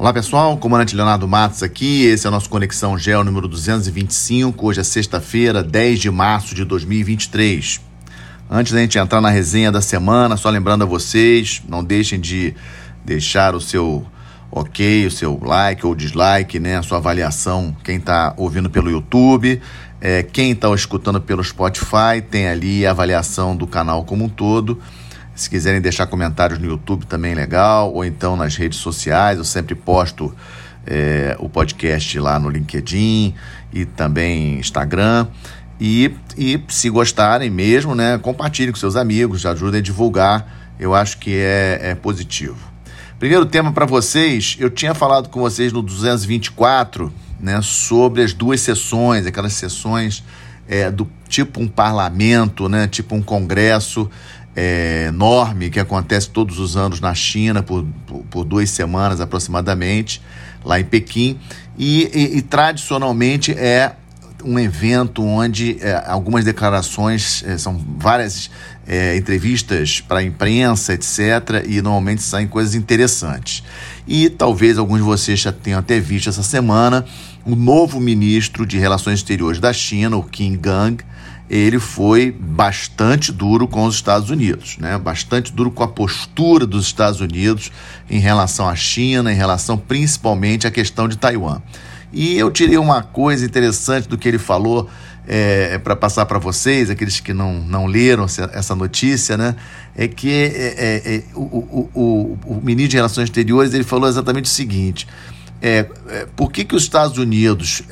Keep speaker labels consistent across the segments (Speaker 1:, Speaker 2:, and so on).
Speaker 1: Olá pessoal, comandante Leonardo Matos aqui, esse é o nosso Conexão Gel número 225, hoje é sexta-feira, 10 de março de 2023. Antes da gente entrar na resenha da semana, só lembrando a vocês, não deixem de deixar o seu ok, o seu like ou dislike, né, a sua avaliação, quem está ouvindo pelo YouTube, é, quem está escutando pelo Spotify, tem ali a avaliação do canal como um todo. Se quiserem deixar comentários no YouTube também legal, ou então nas redes sociais, eu sempre posto é, o podcast lá no LinkedIn e também Instagram. E, e se gostarem mesmo, né, compartilhem com seus amigos, ajudem a divulgar, eu acho que é, é positivo. Primeiro tema para vocês, eu tinha falado com vocês no 224 né, sobre as duas sessões, aquelas sessões é, do tipo um parlamento, né, tipo um congresso é, enorme que acontece todos os anos na China por, por, por, duas semanas aproximadamente, lá em Pequim, e, e, e tradicionalmente é um evento onde é, algumas declarações, é, são várias é, entrevistas para a imprensa, etc., e normalmente saem coisas interessantes. E talvez alguns de vocês já tenham até visto essa semana o novo ministro de Relações Exteriores da China, o Qin Gang, ele foi bastante duro com os Estados Unidos, né? bastante duro com a postura dos Estados Unidos em relação à China, em relação principalmente à questão de Taiwan. E eu tirei uma coisa interessante do que ele falou é, para passar para vocês, aqueles que não, não leram essa notícia, né? É que é, é, o, o, o, o, ministro de Relações Exteriores ele falou exatamente o seguinte: por que, que os Estados Unidos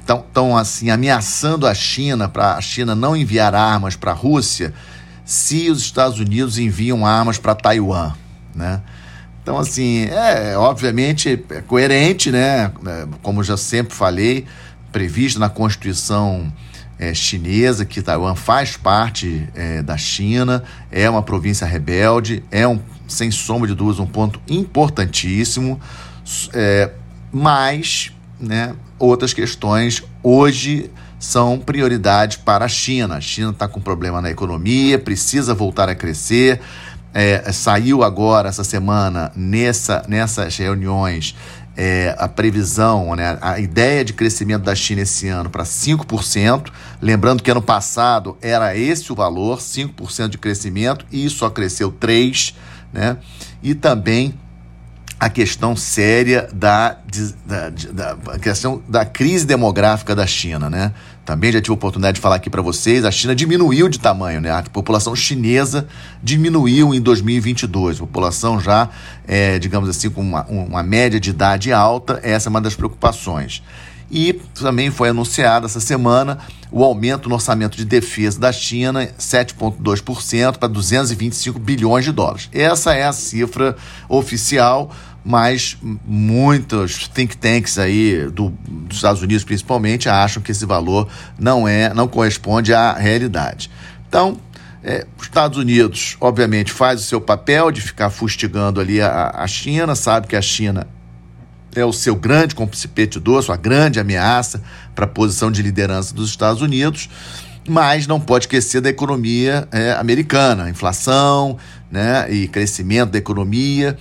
Speaker 1: estão assim ameaçando a China para a China não enviar armas para a Rússia se os Estados Unidos enviam armas para Taiwan, né? Então assim é obviamente é coerente, né? É, como já sempre falei, previsto na Constituição é, chinesa que Taiwan faz parte é, da China, é uma província rebelde, é um sem sombra de dúvidas um ponto importantíssimo, é, mas né, outras questões hoje são prioridades para a China. A China está com problema na economia, precisa voltar a crescer. É, saiu agora, essa semana, nessa, nessas reuniões, é, a previsão, né, a ideia de crescimento da China esse ano para 5%. Lembrando que ano passado era esse o valor, 5% de crescimento, e só cresceu 3%. Né? E também a questão séria da, da, da, a questão da crise demográfica da China, né? Também já tive a oportunidade de falar aqui para vocês, a China diminuiu de tamanho, né? A população chinesa diminuiu em 2022. A população já, é, digamos assim, com uma, uma média de idade alta, essa é uma das preocupações. E também foi anunciado essa semana o aumento no orçamento de defesa da China, 7,2% para 225 bilhões de dólares. Essa é a cifra oficial, mas muitos think tanks aí do, dos Estados Unidos principalmente acham que esse valor não é, não corresponde à realidade. Então, é, os Estados Unidos, obviamente, faz o seu papel de ficar fustigando ali a, a China, sabe que a China é o seu grande competidor, sua grande ameaça para a posição de liderança dos Estados Unidos, mas não pode esquecer da economia é, americana, inflação né, e crescimento da economia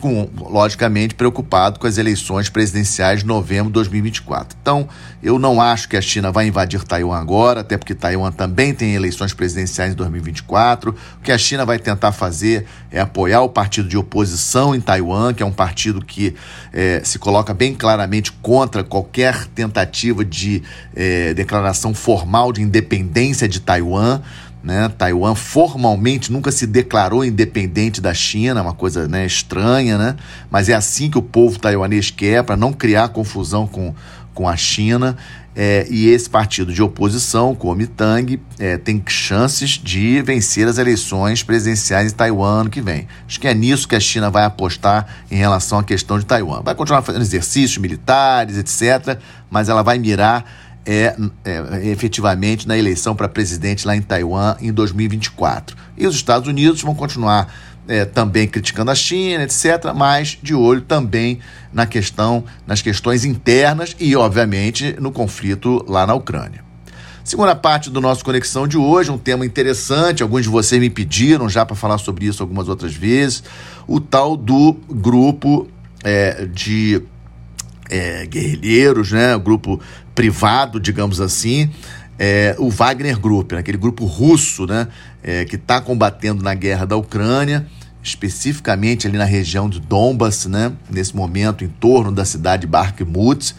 Speaker 1: com, logicamente preocupado com as eleições presidenciais de novembro de 2024. Então, eu não acho que a China vai invadir Taiwan agora, até porque Taiwan também tem eleições presidenciais em 2024. O que a China vai tentar fazer é apoiar o partido de oposição em Taiwan, que é um partido que é, se coloca bem claramente contra qualquer tentativa de é, declaração formal de independência de Taiwan. Né? Taiwan formalmente nunca se declarou independente da China, uma coisa né, estranha, né? mas é assim que o povo taiwanês quer, para não criar confusão com, com a China. É, e esse partido de oposição, o Kuomintang, é, tem chances de vencer as eleições presidenciais em Taiwan ano que vem. Acho que é nisso que a China vai apostar em relação à questão de Taiwan. Vai continuar fazendo exercícios militares, etc., mas ela vai mirar é, é, efetivamente na eleição para presidente lá em Taiwan em 2024. E os Estados Unidos vão continuar é, também criticando a China, etc., mas de olho também na questão, nas questões internas e, obviamente, no conflito lá na Ucrânia. Segunda parte do nosso Conexão de hoje, um tema interessante, alguns de vocês me pediram já para falar sobre isso algumas outras vezes, o tal do grupo é, de é, guerrilheiros, né? grupo privado, digamos assim, é, o Wagner Group, né? aquele grupo russo né? É, que está combatendo na guerra da Ucrânia, especificamente ali na região de Donbass, né? nesse momento em torno da cidade de Bakhmut.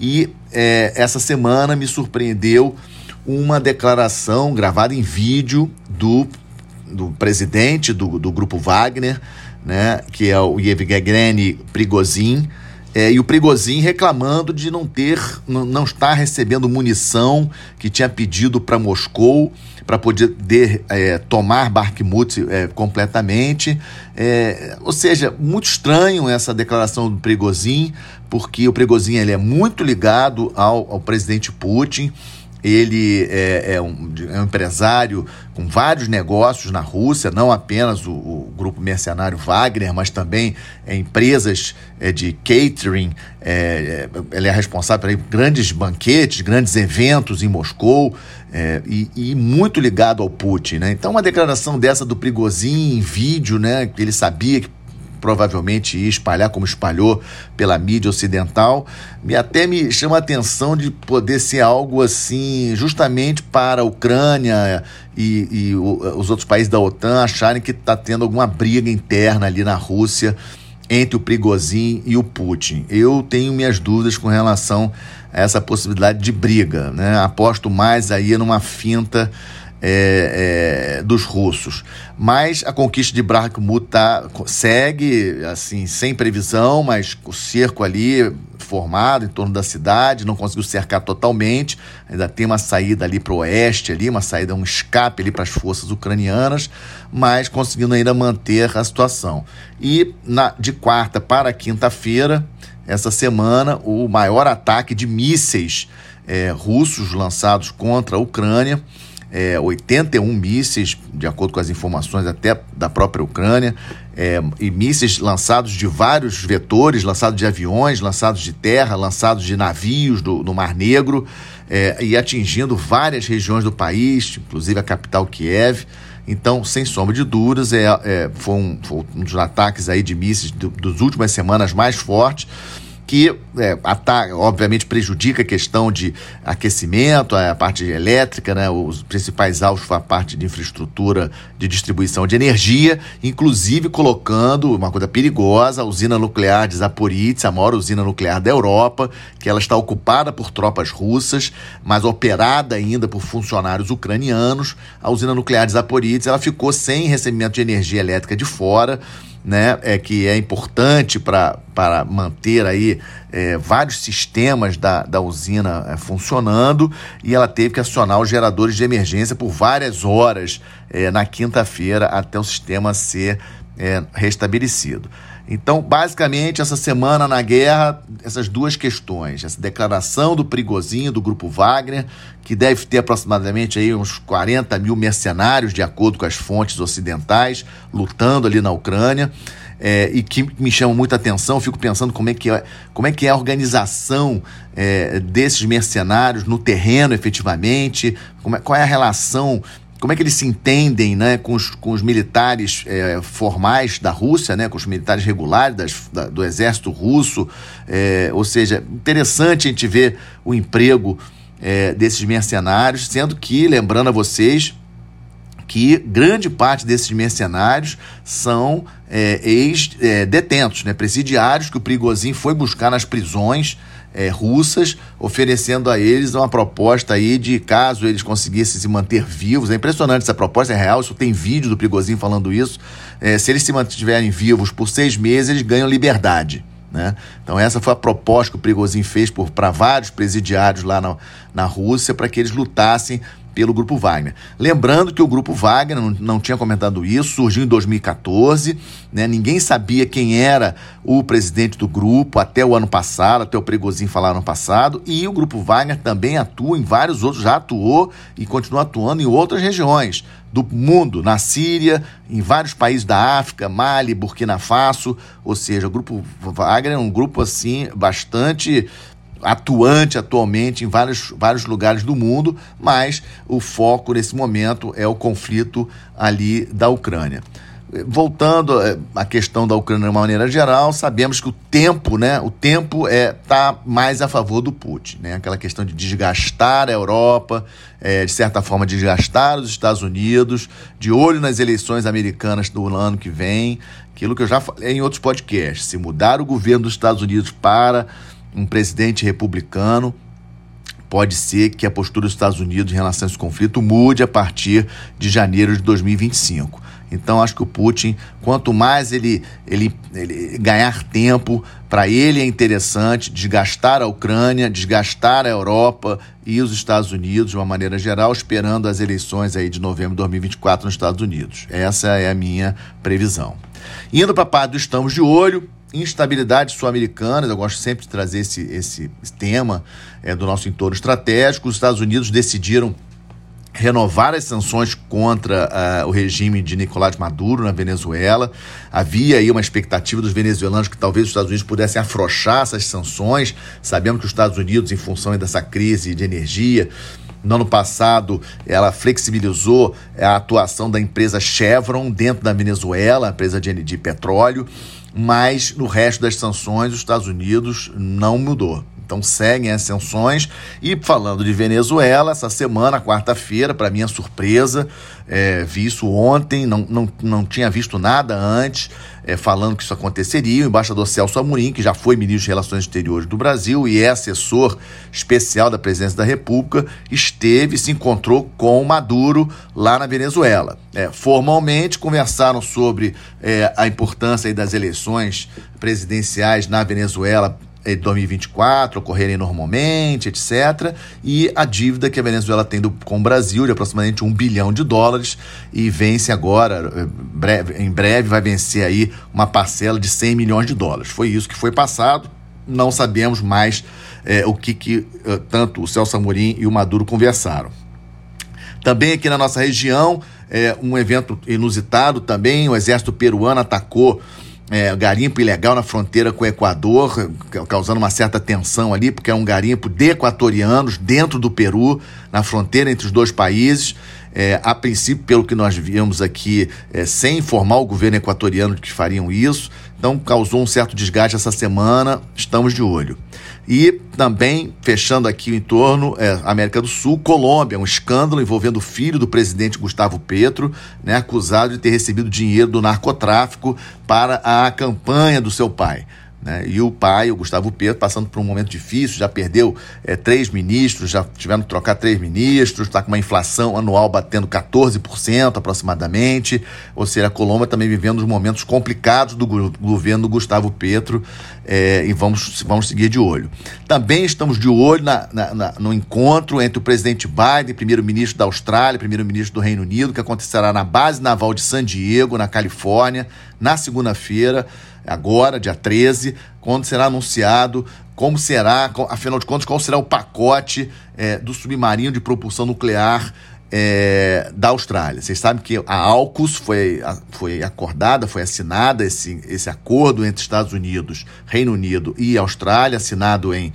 Speaker 1: E é, essa semana me surpreendeu uma declaração gravada em vídeo do, do presidente do, do grupo Wagner, né, que é o Yevgeny Prigozhin, é, e o Prigozhin reclamando de não ter, não, estar recebendo munição que tinha pedido para Moscou para poder é, tomar Bakhmut é, completamente. É, ou seja, muito estranho essa declaração do Prigozhin, porque o Prigozhin ele é muito ligado ao, ao presidente Putin. Ele é, é, um, é, um, empresário com vários negócios na Rússia, não apenas o, o grupo mercenário Wagner, mas também é, empresas é, de catering. É, é, ele é responsável por grandes banquetes, grandes eventos em Moscou e, e, muito ligado ao Putin. Né? Então, uma declaração dessa do Prigozhin em vídeo, né, que ele sabia que provavelmente ia espalhar como espalhou pela mídia ocidental, me até me chama a atenção de poder ser algo assim, justamente para a Ucrânia e, e os outros países da OTAN acharem que está tendo alguma briga interna ali na Rússia entre o Prigozhin e o Putin. Eu tenho minhas dúvidas com relação a essa possibilidade de briga, né? Aposto mais aí numa finta é, é, dos russos. Mas a conquista de Bakhmut tá, segue, assim, sem previsão, mas o cerco ali formado em torno da cidade, não conseguiu cercar totalmente, ainda tem uma saída ali para o oeste, ali, uma saída, um escape ali para as forças ucranianas, mas conseguindo ainda manter a situação. E na, de quarta para quinta-feira, essa semana, o maior ataque de mísseis é, russos lançados contra a Ucrânia é, 81 mísseis, de acordo com as informações até da própria Ucrânia, é, e mísseis lançados de vários vetores, lançados de aviões, lançados de terra, lançados de navios do, no Mar Negro, é, e atingindo várias regiões do país, inclusive a capital Kiev. Então, sem sombra de dúvidas, é, é foi, um, foi, um, dos ataques aí de mísseis do, dos últimas semanas mais fortes que é, ataca, obviamente prejudica a questão de aquecimento, a parte elétrica, né, os principais alvos foi a parte de infraestrutura de distribuição de energia, inclusive colocando uma coisa perigosa, a usina nuclear de Zaporizhzhia, a maior usina nuclear da Europa, que ela está ocupada por tropas russas, mas operada ainda por funcionários ucranianos. A usina nuclear de Zaporizhzhia, ela ficou sem recebimento de energia elétrica de fora né, é, que é importante para manter aí é, vários sistemas da, da usina é, funcionando e ela teve que acionar os geradores de emergência por várias horas é, na quinta-feira até o sistema ser é, restabelecido. Então, basicamente, essa semana na guerra, essas duas questões, essa declaração do Prigozinho, do grupo Wagner, que deve ter aproximadamente aí uns 40 mil mercenários, de acordo com as fontes ocidentais, lutando ali na Ucrânia, é, e que me chama muita atenção, fico pensando como é que é, como é, que é a organização é, desses mercenários no terreno, efetivamente, é, qual é a relação como é que eles se entendem né, com, os, com os militares é, formais da Rússia, né, com os militares regulares das, da, do exército russo. É, ou seja, interessante a gente ver o emprego é, desses mercenários, sendo que, lembrando a vocês, que grande parte desses mercenários são ex-detentos, né, presidiários que o Prigozhin foi buscar nas prisões é, russas, oferecendo a eles uma proposta aí de caso eles conseguissem se manter vivos. É impressionante essa proposta, é real, isso tem vídeo do Prigozinho falando isso. É, se eles se mantiverem vivos por seis meses, eles ganham liberdade. Né? Então essa foi a proposta que o Prigozhin fez para vários presidiários lá na, na Rússia para que eles lutassem pelo Grupo Wagner. Lembrando que o Grupo Wagner, não, não tinha comentado isso, surgiu em 2014, né? ninguém sabia quem era o presidente do grupo até o ano passado, até o Pregozinho falar ano passado, e o Grupo Wagner também atua em vários outros, já atuou e continua atuando em outras regiões do mundo, na Síria, em vários países da África, Mali, Burkina Faso, ou seja, o Grupo Wagner é um grupo assim bastante atuante atualmente em vários, vários lugares do mundo, mas o foco nesse momento é o conflito ali da Ucrânia. voltando eh, à questão da Ucrânia de uma maneira geral, sabemos que o tempo, né, o tempo é tá mais a favor do Putin, né? Aquela questão de desgastar a Europa, é, de certa forma desgastar os Estados Unidos, de olho nas eleições americanas do ano que vem, aquilo que eu já falei em outros podcasts, se mudar o governo dos Estados Unidos para um presidente republicano, pode ser que a postura dos Estados Unidos em relação a esse conflito mude a partir de janeiro de 2025. Então acho que o Putin, quanto mais ele, ele, ele ganhar tempo, para ele é interessante desgastar a Ucrânia, desgastar a Europa e os Estados Unidos de uma maneira geral, esperando as eleições aí de novembro de 2024 nos Estados Unidos. Essa é a minha previsão. Indo para a parte do estamos de olho, instabilidade sul-americana, eu gosto sempre de trazer esse, esse tema é, do nosso entorno estratégico. Os Estados Unidos decidiram renovar as sanções contra uh, o regime de Nicolás Maduro na Venezuela. Havia aí uma expectativa dos venezuelanos que talvez os Estados Unidos pudessem afrouxar essas sanções. Sabemos que os Estados Unidos, em função dessa crise de energia, no ano passado, ela flexibilizou a atuação da empresa Chevron dentro da Venezuela, empresa de, de petróleo, mas no resto das sanções, os Estados Unidos não mudou. Então seguem as sanções. E falando de Venezuela, essa semana, quarta-feira, para minha surpresa, é, vi isso ontem, não, não, não tinha visto nada antes, é, falando que isso aconteceria. O embaixador Celso Amorim, que já foi ministro de Relações Exteriores do Brasil e é assessor especial da presidência da República, esteve se encontrou com Maduro lá na Venezuela. É, formalmente conversaram sobre é, a importância das eleições presidenciais na Venezuela 2024 ocorrerem normalmente, etc. E a dívida que a Venezuela tem do, com o Brasil de aproximadamente um bilhão de dólares e vence agora, eh, breve, em breve vai vencer aí uma parcela de 100 milhões de dólares. Foi isso que foi passado, não sabemos mais é, o que, que eh, tanto o Celso Amorim e o Maduro conversaram. Também aqui na nossa região, é, um evento inusitado também, o exército peruano atacou é, garimpo ilegal na fronteira com o Equador, causando uma certa tensão ali, porque é um garimpo de equatorianos dentro do Peru, na fronteira entre os dois países. É, a princípio, pelo que nós vimos aqui, é, sem informar o governo equatoriano de que fariam isso. Então, causou um certo desgaste essa semana, estamos de olho. E também, fechando aqui o entorno, é, América do Sul, Colômbia, um escândalo envolvendo o filho do presidente Gustavo Petro, né, acusado de ter recebido dinheiro do narcotráfico para a campanha do seu pai. Né? E o pai, o Gustavo Petro, passando por um momento difícil, já perdeu é, três ministros, já tiveram que trocar três ministros, está com uma inflação anual batendo 14% aproximadamente. Ou seja, a Colômbia também vivendo os momentos complicados do governo do Gustavo Petro é, e vamos, vamos seguir de olho. Também estamos de olho na, na, na, no encontro entre o presidente Biden, primeiro-ministro da Austrália, primeiro-ministro do Reino Unido, que acontecerá na base naval de San Diego, na Califórnia, na segunda-feira agora, dia 13, quando será anunciado como será, afinal de contas, qual será o pacote é, do submarino de propulsão nuclear é, da Austrália. Vocês sabem que a AUKUS foi, foi acordada, foi assinada esse, esse acordo entre Estados Unidos, Reino Unido e Austrália, assinado em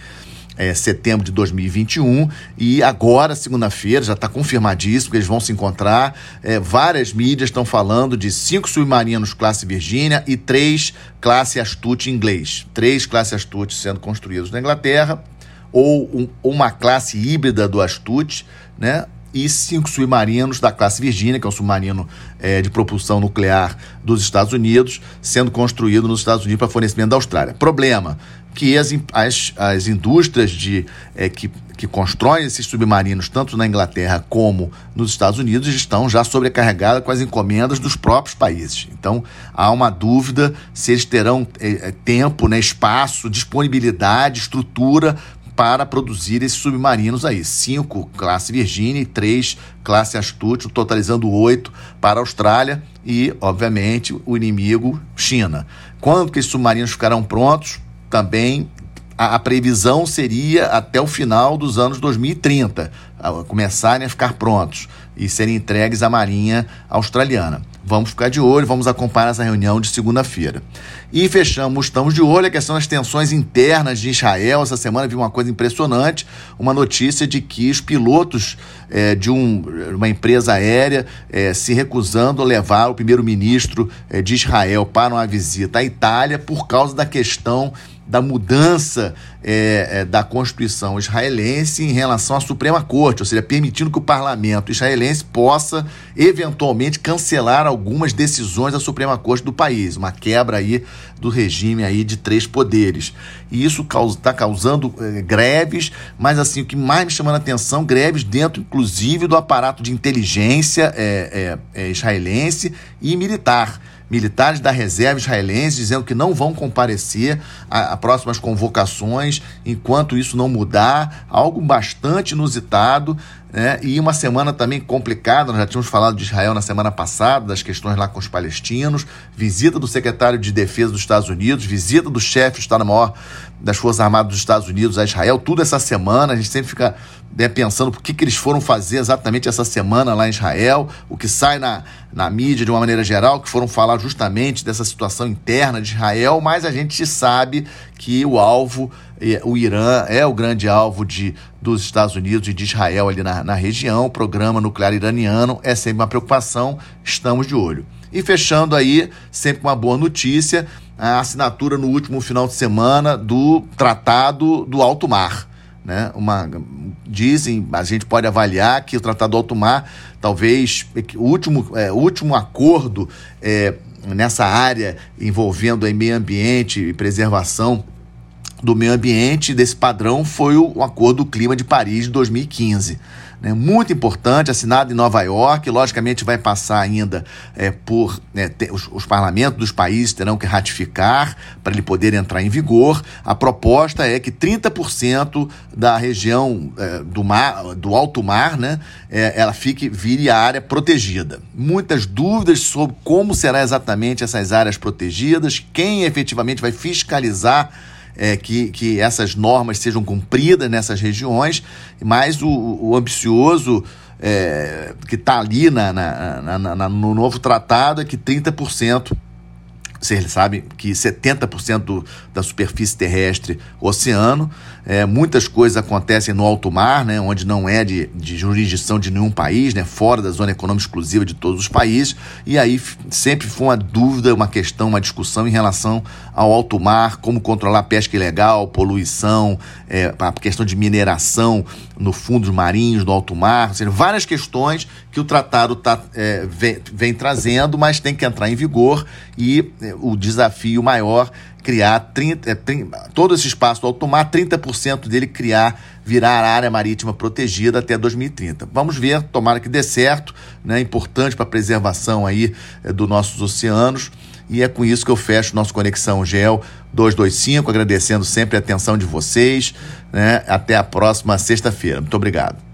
Speaker 1: é, setembro de 2021 e agora, segunda-feira, já está confirmadíssimo que eles vão se encontrar. É, várias mídias estão falando de cinco submarinos classe Virgínia e três classe Astute inglês. Três classe Astute sendo construídos na Inglaterra ou um, uma classe híbrida do Astute, né? E cinco submarinos da classe Virgínia, que é um submarino é, de propulsão nuclear dos Estados Unidos, sendo construído nos Estados Unidos para fornecimento da Austrália. Problema: que as, as, as indústrias de, é, que, que constroem esses submarinos, tanto na Inglaterra como nos Estados Unidos, estão já sobrecarregadas com as encomendas dos próprios países. Então, há uma dúvida se eles terão é, é tempo, né, espaço, disponibilidade, estrutura para produzir esses submarinos aí. Cinco classe Virginia e três classe Astute, totalizando oito para a Austrália e, obviamente, o inimigo China. Quando que esses submarinos ficarão prontos? também a, a, previsão seria até o final dos anos 2030 a, começarem a ficar prontos e serem entregues à Marinha Australiana. Vamos ficar de olho, vamos acompanhar essa reunião de segunda-feira. E fechamos, estamos de olho a questão das tensões internas de Israel. Essa semana vi uma coisa impressionante, uma notícia de que os pilotos é, de um, uma empresa aérea é, se recusando a levar o primeiro-ministro é, de Israel para uma visita à Itália por causa da questão da mudança é, é, da Constituição israelense em relação à Suprema Corte, ou seja, permitindo que o parlamento israelense possa eventualmente cancelar algumas decisões da Suprema Corte do país, uma quebra aí do regime aí de três poderes. E isso está causa, causando é, greves, mas assim, o que mais me chama a atenção, greves dentro, inclusive, do aparato de inteligência é, é, é, israelense e militar militares da reserva israelense dizendo que não vão comparecer a, a, próximas convocações enquanto isso não mudar, algo bastante inusitado. Né? E uma semana também complicada, nós já tínhamos falado de Israel na semana passada, das questões lá com os palestinos, visita do secretário de Defesa dos Estados Unidos, visita do chefe do Estado-Maior das Forças Armadas dos Estados Unidos a Israel, tudo essa semana, a gente sempre fica né, pensando o que, que eles foram fazer exatamente essa semana lá em Israel, o que sai na, na mídia de uma maneira geral, que foram falar justamente dessa situação interna de Israel, mas a gente sabe que o alvo, o Irã, é o grande alvo de, dos Estados Unidos e de Israel ali na, na região. O programa nuclear iraniano é sempre uma preocupação, estamos de olho. E fechando aí, sempre uma boa notícia, a assinatura no último final de semana do Tratado do Alto Mar né? Uma, dizem, a gente pode avaliar que o Tratado do Alto Mar, talvez o último, é, último acordo é, nessa área envolvendo aí meio ambiente e preservação do meio ambiente desse padrão foi o, o Acordo do Clima de Paris de 2015 né, muito importante, assinado em Nova York, logicamente vai passar ainda é, por. Né, os, os, parlamentos dos países terão que ratificar para ele poder entrar em vigor. A proposta é que 30% da região é, do, mar, do alto mar né, é, ela fique, vire área protegida. Muitas dúvidas sobre como será exatamente essas áreas protegidas, quem efetivamente vai fiscalizar é, que, que essas normas sejam cumpridas nessas regiões, mas o, o ambicioso é, que está ali na, na, na, no novo tratado é que 30% vocês sabem que 70% do, da superfície terrestre oceano, é, muitas coisas acontecem no alto mar, né, onde não é de, de jurisdição de nenhum país, né, fora da zona econômica exclusiva de todos os países, e aí sempre foi uma dúvida, uma questão, uma discussão em relação ao alto mar, como controlar pesca ilegal, poluição, é, a questão de mineração no fundos marinhos, no alto mar, seja, várias questões que o tratado tá, é, vem, vem, trazendo, mas tem que entrar em vigor e é, o desafio maior criar 30, é, 30, todo esse espaço do alto mar, 30% dele criar, virar área marítima protegida até 2030. Vamos ver, tomara que dê certo, né? Importante para a preservação aí é, dos nossos oceanos. E é com isso que eu fecho nosso Conexão Gel 225, agradecendo sempre a atenção de vocês. Né? Até a próxima sexta-feira. Muito obrigado.